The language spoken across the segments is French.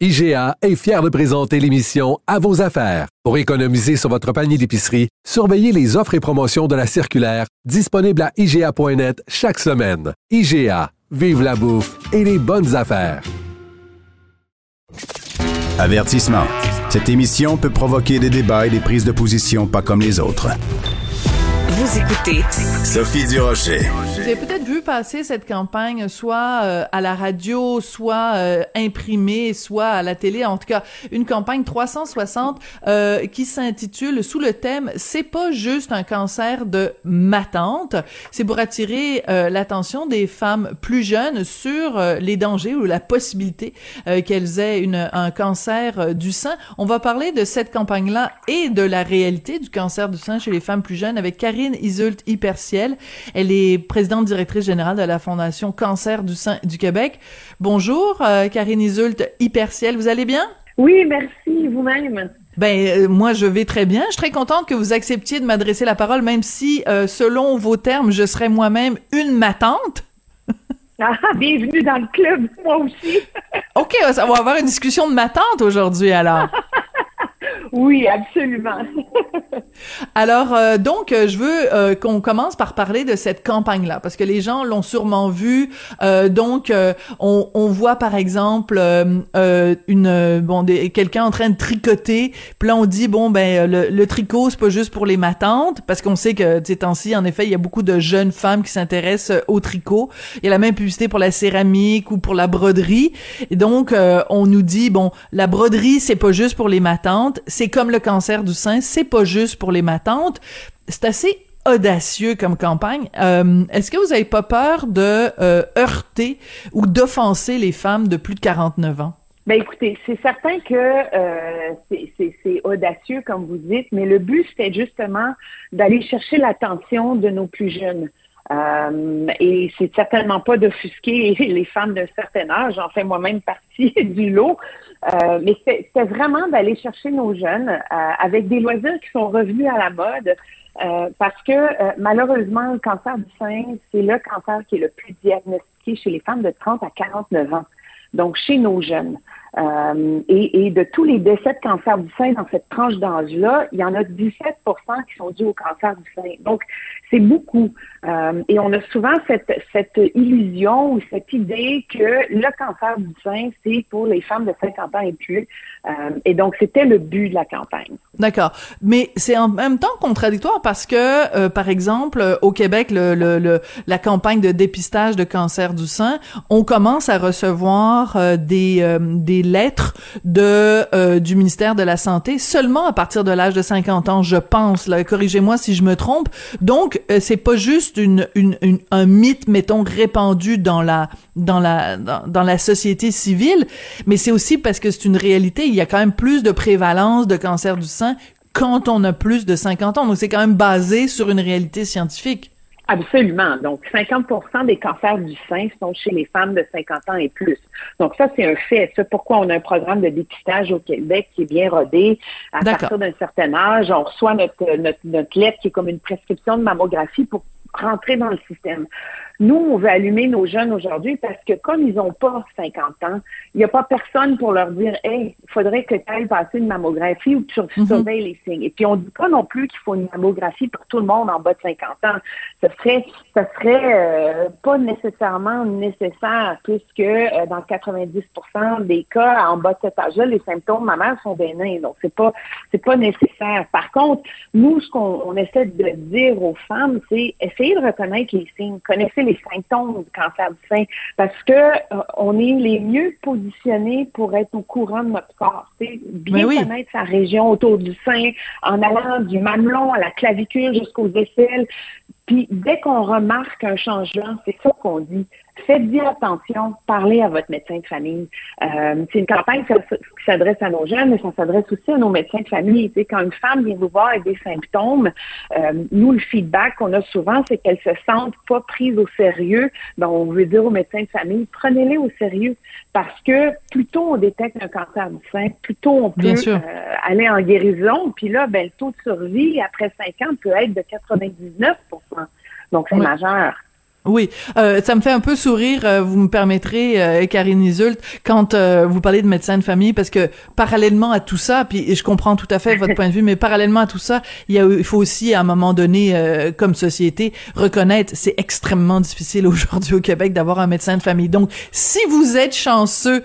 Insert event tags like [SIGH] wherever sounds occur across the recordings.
IGA est fier de présenter l'émission À vos affaires. Pour économiser sur votre panier d'épicerie, surveillez les offres et promotions de la circulaire disponible à IGA.net chaque semaine. IGA, vive la bouffe et les bonnes affaires. Avertissement. Cette émission peut provoquer des débats et des prises de position pas comme les autres. Vous écoutez Sophie Durocher. Vous avez peut-être vu passer cette campagne soit euh, à la radio, soit euh, imprimée, soit à la télé, en tout cas une campagne 360 euh, qui s'intitule sous le thème C'est pas juste un cancer de ma tante, c'est pour attirer l'attention des femmes plus jeunes sur les dangers ou la possibilité qu'elles aient un cancer du sein. On va parler de cette campagne-là et de la réalité du cancer du sein chez les femmes plus jeunes avec Karine Isult Hyperciel. Elle est présidente directrice générale de la Fondation Cancer du sein du Québec. Bonjour, euh, Karine Isult Hyperciel. Vous allez bien? Oui, merci. Vous-même? Ben euh, moi je vais très bien. Je suis très contente que vous acceptiez de m'adresser la parole, même si euh, selon vos termes, je serais moi-même une matante. [LAUGHS] Ah, bienvenue dans le club, moi aussi. [LAUGHS] OK, on va avoir une discussion de matante aujourd'hui alors. [LAUGHS] Oui, absolument. Alors, euh, donc, euh, je veux euh, qu'on commence par parler de cette campagne-là, parce que les gens l'ont sûrement vu. donc, on, on, voit par exemple une bon quelqu'un en train de tricoter. Puis là, on dit bon ben le, le tricot c'est pas juste pour les matantes, parce qu'on sait que ces temps-ci, en effet, il y a beaucoup de jeunes femmes qui s'intéressent au tricot. Il y a la même publicité pour la céramique ou pour la broderie. Et donc, on nous dit bon, la broderie c'est pas juste pour les matantes c'est comme le cancer du sein, c'est pas juste pour les matantes. C'est assez audacieux comme campagne. Euh, est-ce que vous avez pas peur de euh, heurter ou d'offenser les femmes de plus de 49 ans? Ben écoutez, c'est certain que euh, c'est audacieux, comme vous dites, mais le but, c'était justement d'aller chercher l'attention de nos plus jeunes. Euh, et c'est certainement pas d'offusquer [LAUGHS] les femmes d'un certain âge, j'en fais moi-même partie [LAUGHS] du lot, euh, mais c'était vraiment d'aller chercher nos jeunes euh, avec des loisirs qui sont revenus à la mode. Euh, parce que malheureusement, le cancer du sein, c'est le cancer qui est le plus diagnostiqué chez les femmes de 30 à 49 ans, donc chez nos jeunes. Euh, et, de tous les décès de cancer du sein dans cette tranche d'âge-là, il y en a 17% qui sont dus au cancer du sein. Donc, c'est beaucoup. Euh, et on a souvent cette, illusion ou cette idée que le cancer du sein, c'est pour les femmes de 50 ans et plus. Euh, et donc, c'était le but de la campagne. D'accord. Mais c'est en même temps contradictoire parce que, par exemple, au Québec, la campagne de dépistage de cancer du sein, on commence à recevoir des, des lettres de du ministère de la Santé seulement à partir de l'âge de 50 ans, je pense. Corrigez-moi si je me trompe. Donc, c'est pas juste une, une, un mythe, mettons, répandu dans la dans la dans la société civile, mais c'est aussi parce que c'est une réalité. Il y a quand même plus de prévalence de cancer du sein quand on a plus de 50 ans. Donc, c'est quand même basé sur une réalité scientifique. Absolument. Donc, 50% des cancers du sein sont chez les femmes de 50 ans et plus. Donc, ça, c'est un fait. C'est pourquoi on a un programme de dépistage au Québec qui est bien rodé. À partir d'un certain âge, on reçoit notre, notre, notre lettre qui est comme une prescription de mammographie pour rentrer dans le système. Nous, on veut allumer nos jeunes aujourd'hui parce que comme ils n'ont pas 50 ans, il n'y a pas personne pour leur dire Hey, il faudrait que tu ailles passer une mammographie ou que tu mhm. surveilles les signes. Et puis on ne dit pas non plus qu'il faut une mammographie pour tout le monde en bas de 50 ans. Ce serait, ce serait euh, pas nécessairement nécessaire puisque euh, dans 90 des cas en bas de cet âge-là, les symptômes mammaires sont bénins. Donc c'est pas c'est pas nécessaire. Par contre, nous, ce qu'on essaie de dire aux femmes, c'est essayer de reconnaître les signes, connaissez les symptômes du cancer du sein parce que euh, on est les mieux positionnés pour être au courant de notre corps. Bien connaître sa région autour du sein en allant du mamelon à la clavicule jusqu'aux aisselles Puis dès qu'on remarque un changement, c'est ça qu'on dit. Faites-y attention, parlez à votre médecin de famille. Euh, c'est une campagne qui s'adresse à nos jeunes, mais ça s'adresse aussi à nos médecins de famille. Quand une femme vient vous voir avec des symptômes, euh, nous, le feedback qu'on a souvent, c'est qu'elle se sente pas prise au sérieux. Donc, on veut dire aux médecins de famille, prenez-les au sérieux. Parce que plus tôt on détecte un cancer du sein, plus tôt on peut euh, aller en guérison. Puis là, ben, le taux de survie après 5 ans peut être de 99% Donc, c'est majeur. Oui, euh, ça me fait un peu sourire, euh, vous me permettrez, euh, Karine Isult, quand euh, vous parlez de médecin de famille, parce que parallèlement à tout ça, puis je comprends tout à fait votre point de vue, mais parallèlement à tout ça, il, y a, il faut aussi, à un moment donné, comme société, reconnaître, c'est extrêmement difficile aujourd'hui au Québec d'avoir un médecin de famille. Donc, si vous êtes chanceux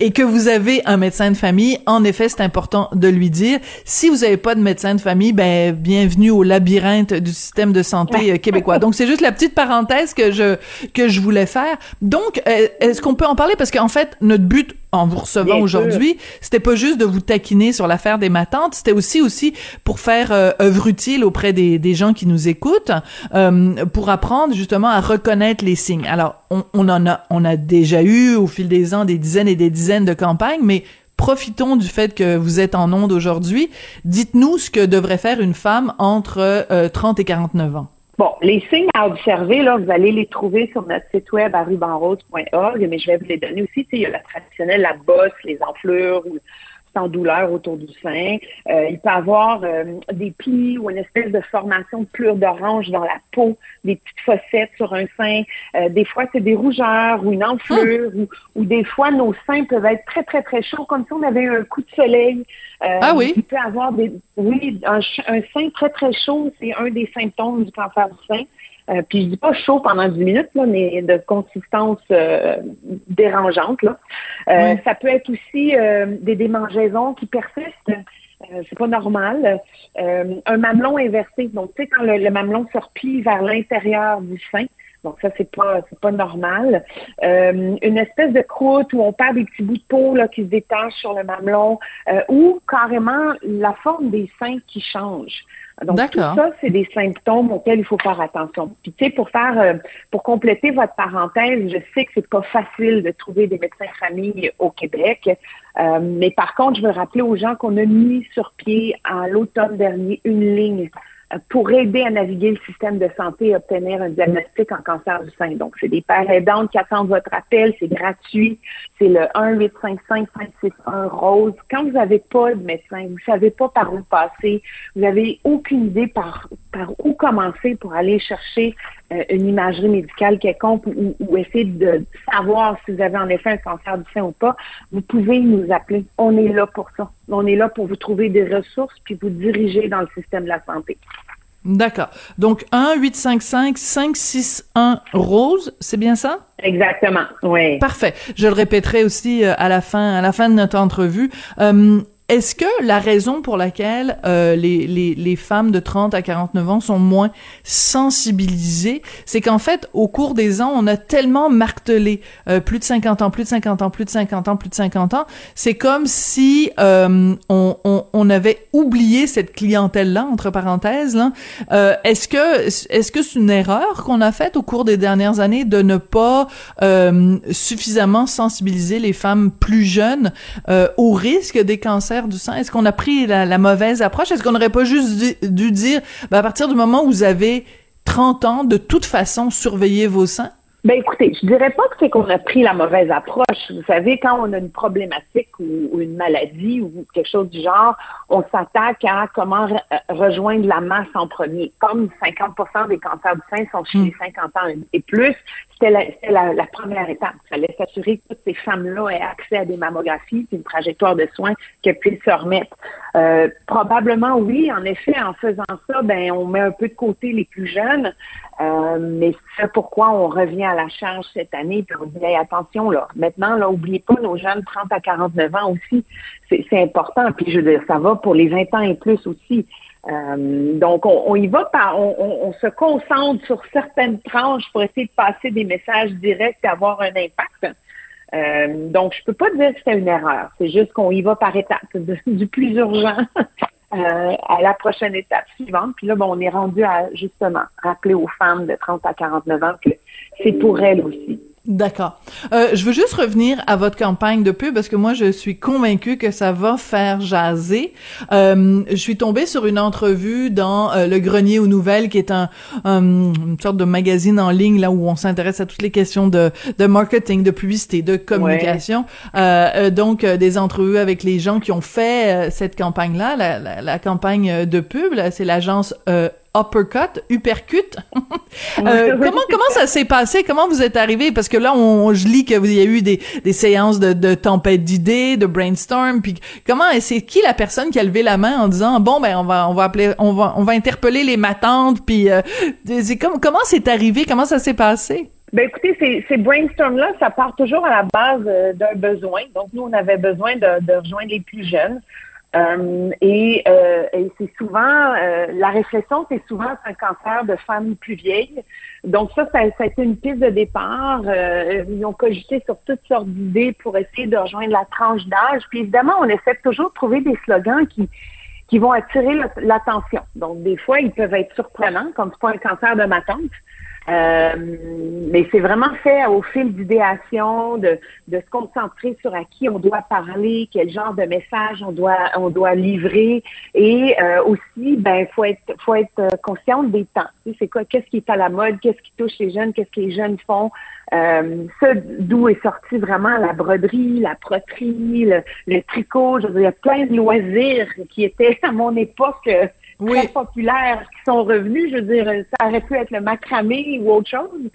et que vous avez un médecin de famille, en effet, c'est important de lui dire. Si vous n'avez pas de médecin de famille, ben bienvenue au labyrinthe du système de santé euh, québécois. Donc c'est juste la petite parenthèse que je que je voulais faire. Donc euh, est-ce qu'on peut en parler? Parce qu'en fait notre but en vous recevant aujourd'hui, c'était pas juste de vous taquiner sur l'affaire des matantes, c'était aussi aussi pour faire euh, œuvre utile auprès des, des gens qui nous écoutent, euh, pour apprendre justement à reconnaître les signes. Alors, on, on en a, on a déjà eu au fil des ans des dizaines et des dizaines de campagnes, mais profitons du fait que vous êtes en onde aujourd'hui. Dites-nous ce que devrait faire une femme entre 30 euh, et 49 ans. Bon, les signes à observer, là, vous allez les trouver sur notre site web à mais je vais vous les donner aussi. Il y a la traditionnelle, la bosse, les enflures, sans douleur autour du sein. Euh, il peut avoir euh, des plis ou une espèce de formation de plure d'orange dans la peau, des petites fossettes sur un sein. Euh, des fois, c'est des rougeurs ou une enflure ou, ou, des fois, nos seins peuvent être très, très, très chauds, comme si on avait un coup de soleil. ah oui? Il peut avoir des... Oui, un, un sein très, très chaud, c'est un des symptômes du cancer du sein. Euh, puis je dis pas chaud pendant 10 minutes, là, mais de consistance euh, dérangeante. Là. Euh, ça peut être aussi des démangeaisons qui persistent. c'est pas normal. un mamelon inversé. Donc, tu sais, quand le, mamelon se replie vers l'intérieur du sein, donc ça, c'est pas c'est pas normal. une espèce de croûte où on perd des petits bouts de peau là, qui se détachent sur le mamelon, ou carrément la forme des seins qui change. Donc, tout ça, c'est des symptômes auxquels il faut faire attention. Puis, tu sais, pour faire, euh, pour compléter votre parenthèse, je sais que c'est pas facile de trouver des médecins de famille au Québec. Euh, mais par contre, je veux rappeler aux gens qu'on a mis sur pied à l'automne dernier une ligne pour aider à naviguer le système de santé et obtenir un diagnostic en cancer du sein. Donc, c'est des pères aidantes qui attendent votre appel, c'est gratuit, c'est le 1-855-561-ROSE. Quand vous n'avez pas de médecin, vous ne savez pas par où passer, vous n'avez aucune idée par, où commencer pour aller chercher euh, une imagerie médicale quelconque ou, ou, essayer de savoir si vous avez en effet un cancer du sein ou pas, vous pouvez nous appeler. On est là pour ça. On est là pour vous trouver des ressources puis vous diriger dans le système de la santé. D'accord. Donc 1 855 561 rose, c'est bien ça? Exactement. Oui. Parfait. Je le répéterai aussi euh, à la fin à la fin de notre entrevue. Euh, est-ce que la raison pour laquelle euh, les, les, femmes de 30 à 49 ans sont moins sensibilisées, c'est qu'en fait, au cours des ans, on a tellement martelé euh, plus de 50 ans, plus de 50 ans, plus de 50 ans, plus de 50 ans, c'est comme si euh, on, on, on, avait oublié cette clientèle-là, entre parenthèses. Là. Euh, est-ce que est-ce que c'est une erreur qu'on a faite au cours des dernières années de ne pas suffisamment sensibiliser les femmes plus jeunes au risque des cancers Est-ce qu'on a pris la, mauvaise approche? Est-ce qu'on n'aurait pas juste dû, dire, ben, à partir du moment où vous avez 30 ans, de toute façon, surveillez vos seins? Ben écoutez, je dirais pas que c'est qu'on a pris la mauvaise approche. Vous savez, quand on a une problématique ou, une maladie ou quelque chose du genre, on s'attaque à comment rejoindre la masse en premier. Comme 50% des cancers du sein sont chez hmm. les 50 ans et plus, c'était la, la, première étape. Il fallait s'assurer que toutes ces femmes-là aient accès à des mammographies, puis une trajectoire de soins qu'elles puissent se remettre. Euh, probablement oui, en effet, en faisant ça, ben on met un peu de côté les plus jeunes, euh, mais c'est pourquoi on revient à la charge cette année, puis on dit attention là, maintenant là, oubliez pas nos jeunes 30 à 49 ans aussi, c'est important. Puis je veux dire, ça va pour les 20 ans et plus aussi. Euh, donc, on, y va par, on, se concentre sur certaines tranches pour essayer de passer des messages directs et avoir un impact. Euh, donc, je peux pas dire que c'était une erreur. C'est juste qu'on y va par étapes, [LAUGHS] du plus urgent à la prochaine étape suivante. Puis là, bon, on est rendu à justement rappeler aux femmes de 30 à 49 ans que c'est pour elles aussi. D'accord. Euh, je veux juste revenir à votre campagne de pub parce que moi je suis convaincue que ça va faire jaser. Euh, je suis tombée sur une entrevue dans euh, le Grenier aux Nouvelles qui est un, une sorte de magazine en ligne là où on s'intéresse à toutes les questions de, de marketing, de publicité, de communication. Euh, donc des entrevues avec les gens qui ont fait cette campagne là, la, la, la campagne de pub. C'est l'agence uppercut, uppercut. [LAUGHS] euh, comment comment ça s'est passé? Comment vous êtes arrivé? Parce que là, on, je lis que vous y a eu des, des séances de, de tempête d'idées, de brainstorm. Puis comment c'est qui la personne qui a levé la main en disant bon ben on va on va appeler on va on va interpeller les matantes. Puis euh, c'est comme comment c'est arrivé? Comment ça s'est passé? Ben écoutez, ces, ces brainstorms-là, ça part toujours à la base euh, d'un besoin. Donc, nous, on avait besoin de, de rejoindre les plus jeunes. Euh, et, euh, et c'est souvent, euh, la réflexion, c'est souvent un cancer de femmes plus vieilles. Donc ça, ça, a été une piste de départ. ils ont cogité sur toutes sortes d'idées pour essayer de rejoindre la tranche d'âge. Puis évidemment, on essaie toujours de trouver des slogans qui qui vont attirer l'attention. Donc des fois, ils peuvent être surprenants, comme c'est pas un cancer de ma tante. Euh, mais c'est vraiment fait au fil d'idéation, de, de se concentrer sur à qui on doit parler, quel genre de message on doit on doit livrer, et euh, aussi, ben faut être faut être euh, consciente des temps. C'est quoi, qu'est-ce qui est à la mode, qu'est-ce qui touche les jeunes, qu'est-ce que les jeunes font. Euh, ça, d'où est sorti vraiment la broderie, la proterie, le, le tricot. Je veux dire, il y a plein de loisirs qui étaient [LAUGHS] à mon époque très populaires qui sont revenus. Je veux dire, ça aurait pu être le macramé ou autre chose.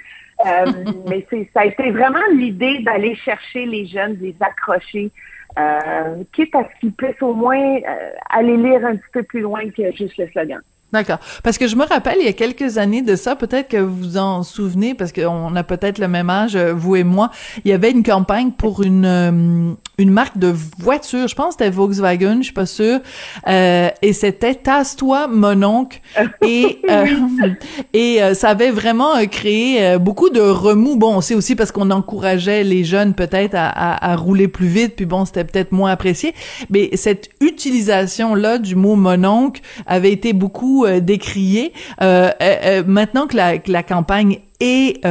Euh, [LAUGHS] mais c'est, ça a été vraiment l'idée d'aller chercher les jeunes, de les accrocher, euh, quitte à ce qu'ils puissent au moins euh, aller lire un petit peu plus loin que juste le slogan. D'accord. Parce que je me rappelle, il y a quelques années de ça, peut-être que vous vous en souvenez, parce qu'on a peut-être le même âge, euh, vous et moi, il y avait une campagne pour une euh, une marque de voiture, je pense que c'était Volkswagen, je suis pas sûre, euh, et c'était Tasse-toi, mon oncle, [LAUGHS] et euh, [LAUGHS] et ça avait vraiment créé beaucoup de remous. Bon, on sait aussi parce qu'on encourageait les jeunes peut-être à, à, à, rouler plus vite, puis bon, c'était peut-être moins apprécié, mais cette utilisation-là du mot mon oncle avait été beaucoup euh, décrié. Euh, euh, maintenant que la, campagne est,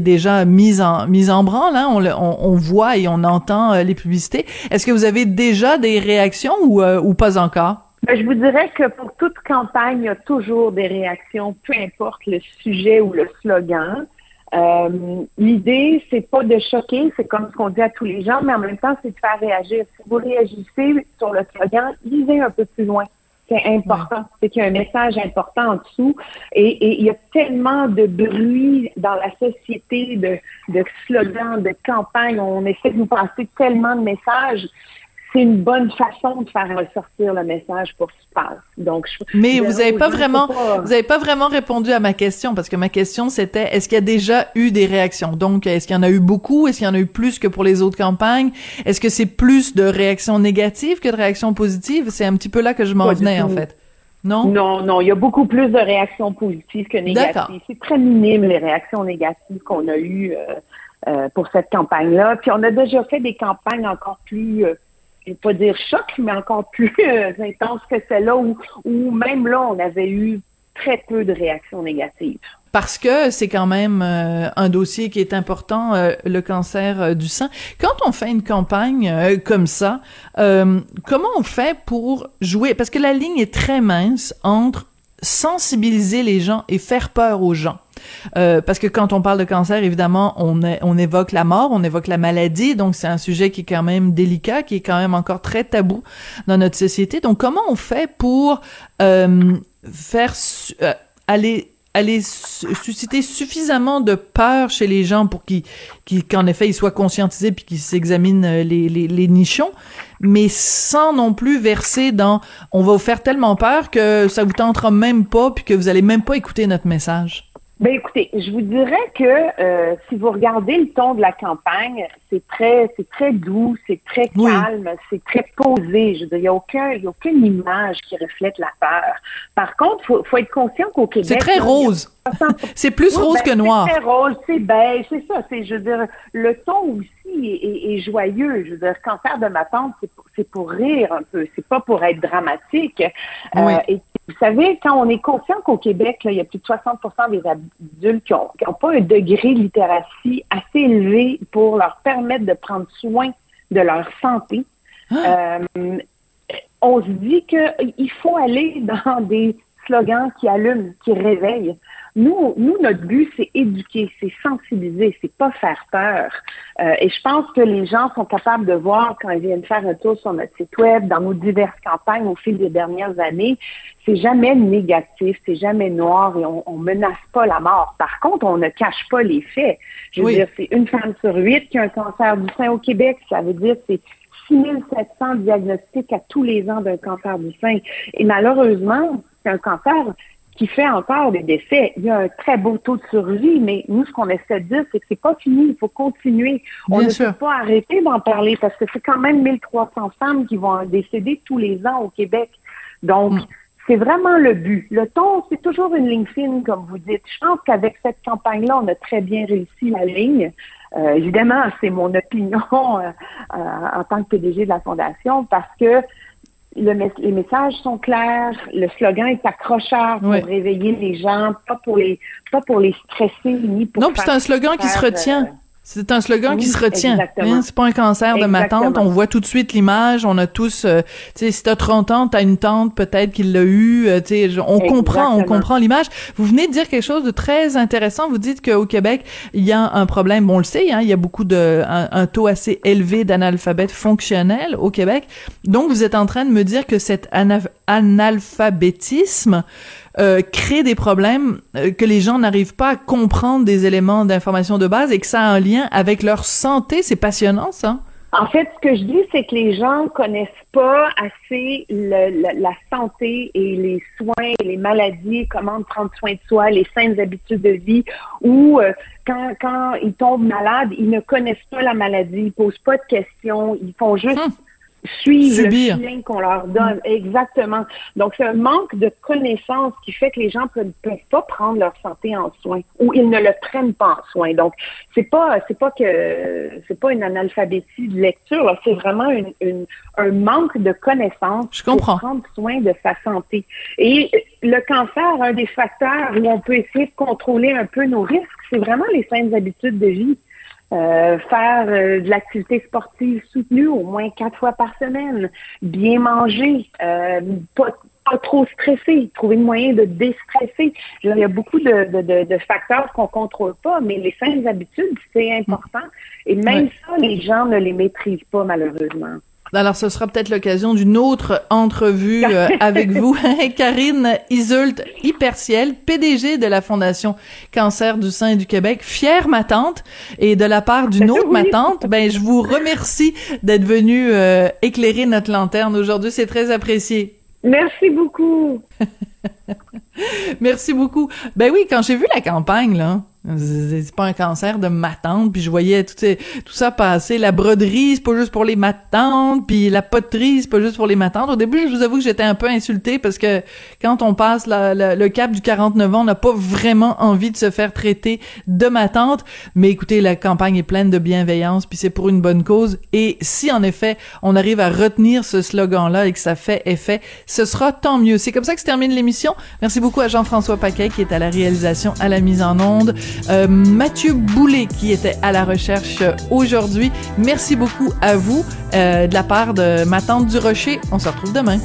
déjà mise en mise en branle, hein, on, voit et on entend les publicités. Est-ce que vous avez déjà des réactions ou, pas encore? Ben, je vous dirais que pour toute campagne, il y a toujours des réactions, peu importe le sujet ou le slogan. L'idée, c'est pas de choquer, c'est comme ce qu'on dit à tous les gens, mais en même temps, c'est de faire réagir. Si vous réagissez sur le slogan, lisez un peu plus loin c'est important. C'est qu'il y a un message important en dessous. Et, il y a tellement de bruit dans la société, de, de slogans, de campagnes. On essaie de nous passer tellement de messages c'est une bonne façon de faire ressortir le message pour ce qui passe. Donc, mais vous n'avez pas vraiment, vous avez pas vraiment répondu à ma question parce que ma question c'était est-ce qu'il y a déjà eu des réactions? Donc, est-ce qu'il y en a eu beaucoup? Est-ce qu'il y en a eu plus que pour les autres campagnes? Est-ce que c'est plus de réactions négatives que de réactions positives? C'est un petit peu là que je m'en venais en fait. Non? Non, non, il y a beaucoup plus de réactions positives que négatives. C'est très minime les réactions négatives qu'on a eues euh, euh, pour cette campagne-là. Puis on a déjà fait des campagnes encore plus euh, je vais pas dire choc, mais encore plus [LAUGHS] euh, intense que celle-là, où, où même là, on avait eu très peu de réactions négatives. Parce que c'est quand même euh, un dossier qui est important, euh, le cancer du sein. Quand on fait une campagne comme ça, comment on fait pour jouer? Parce que la ligne est très mince entre sensibiliser les gens et faire peur aux gens. Euh, parce que quand on parle de cancer, évidemment, on, évoque la mort, on évoque la maladie, donc c'est un sujet qui est quand même délicat, qui est quand même encore très tabou dans notre société. Donc comment on fait pour euh, faire euh, aller susciter suffisamment de peur chez les gens pour qu'ils qu'en effet ils soient conscientisés puis qu'ils s'examinent les, les, les nichons mais sans non plus verser dans on va vous faire tellement peur que ça vous tentera même pas puis que vous allez même pas écouter notre message. Ben écoutez, je vous dirais que euh, si vous regardez le ton de la campagne, c'est très, c'est très doux, c'est très calme, c'est très posé. Je veux dire, il n'y a aucun, il y a aucune image qui reflète la peur. Par contre, faut, faut être conscient qu'au Québec, c'est très rose. c'est plus rose ben, que noir. C'est très rose, c'est beige, c'est ça. C'est, je veux dire, le ton aussi est, joyeux. Je veux dire, cancer de ma tante, c'est pour, c'est pour rire un peu, c'est pas pour être dramatique. Oui. Euh, vous savez, quand on est conscient qu'au Québec, là, il y a plus de 60% des adultes qui n'ont pas un degré de littératie assez élevé pour leur permettre de prendre soin de leur santé, ah. euh, on se dit qu'il faut aller dans des slogans qui allument, qui réveillent. Nous, nous, notre but, c'est éduquer, c'est sensibiliser, c'est pas faire peur. Euh, et je pense que les gens sont capables de voir quand ils viennent faire un tour sur notre site web, dans nos diverses campagnes au fil des dernières années, c'est jamais négatif, c'est jamais noir et on, on menace pas la mort. Par contre, on ne cache pas les faits. Je veux dire, c'est une femme sur huit qui a un cancer du sein au Québec. Ça veut dire c'est 6700 diagnostics à tous les ans d'un cancer du sein. Et malheureusement, c'est un cancer qui fait encore des décès. Il y a un très beau taux de survie, mais nous, ce qu'on essaie de dire, c'est que c'est pas fini, il faut continuer. On ne peut pas arrêter d'en parler parce que c'est quand même 1300 femmes qui vont décéder tous les ans au Québec. Donc, mm. c'est vraiment le but. Le ton, c'est toujours une ligne fine, comme vous dites. Je pense qu'avec cette campagne-là, on a très bien réussi la ligne. Euh, évidemment, c'est mon opinion [LAUGHS] euh, euh, en tant que PDG de la Fondation parce que les messages sont clairs, le slogan est accrocheur pour réveiller les gens, pas pour les pas pour les stresser ni pour Non, c'est un slogan qui se retient. C'est un slogan qui se retient. Hein? C'est pas un cancer de ma tante. On voit tout de suite l'image. On a tous, euh, tu sais, si t'as 30 ans, t'as une tante peut-être qui l'a eu. Euh, tu sais, on comprend, on comprend l'image. Vous venez de dire quelque chose de très intéressant. Vous dites qu'au Québec, il y a un problème. Bon, on le sait, hein, il y a beaucoup de un, taux assez élevé d'analphabètes fonctionnels au Québec. Donc, vous êtes en train de me dire que cet analphabétisme euh, crée des problèmes euh, que les gens n'arrivent pas à comprendre des éléments d'information de base et que ça a un lien avec leur santé. C'est passionnant, ça. En fait, ce que je dis, c'est que les gens connaissent pas assez la, santé et les soins et les maladies, comment prendre soin de soi, les saines habitudes de vie, ou euh, quand, quand ils tombent malades, ils ne connaissent pas la maladie, ils posent pas de questions, ils font juste hum suivre le lien qu'on leur donne. Exactement. Donc, c'est un manque de connaissances qui fait que les gens ne peuvent, pas prendre leur santé en soin ou ils ne le prennent pas en soin. Donc, c'est pas c'est pas que c'est pas une analphabétie de lecture, c'est vraiment une, un manque de connaissances Je comprends. pour prendre soin de sa santé. Et le cancer, un des facteurs où on peut essayer de contrôler un peu nos risques, c'est vraiment les saines habitudes de vie. Euh, faire euh, de l'activité sportive soutenue au moins quatre fois par semaine, bien manger, euh, pas, trop stresser, trouver une moyen de déstresser. Il y a beaucoup de, de, de, facteurs qu'on contrôle pas, mais les saines habitudes, c'est important. Et même ça, les gens ne les maîtrisent pas, malheureusement. Alors, ce sera peut-être l'occasion d'une autre entrevue euh, [LAUGHS] avec vous. [LAUGHS] Karine Isult Hyperciel, PDG de la Fondation Cancer du sein du Québec, fière ma tante, et de la part d'une autre ma tante, ben, je vous remercie d'être venue euh, éclairer notre lanterne aujourd'hui. C'est très apprécié. Merci beaucoup. [LAUGHS] Merci beaucoup. Ben oui, quand j'ai vu la campagne, là, c'est pas un cancer de ma tante, puis je voyais tout, ça passer. La broderie, c'est pas juste pour les matantes, puis la poterie, c'est pas juste pour les matantes. Au début, je vous avoue que j'étais un peu insultée parce que quand on passe le cap du 49 ans, on n'a pas vraiment envie de se faire traiter de matante. Mais écoutez, la campagne est pleine de bienveillance, puis c'est pour une bonne cause. Et si en effet, on arrive à retenir ce slogan-là et que ça fait effet, ce sera tant mieux. C'est comme ça que se termine l'émission. Merci beaucoup à Jean-François Paquet qui est à la réalisation, à la mise en onde. Euh, Mathieu Boulet qui était à la recherche aujourd'hui. Merci beaucoup à vous euh, de la part de ma tante du Rocher. On se retrouve demain.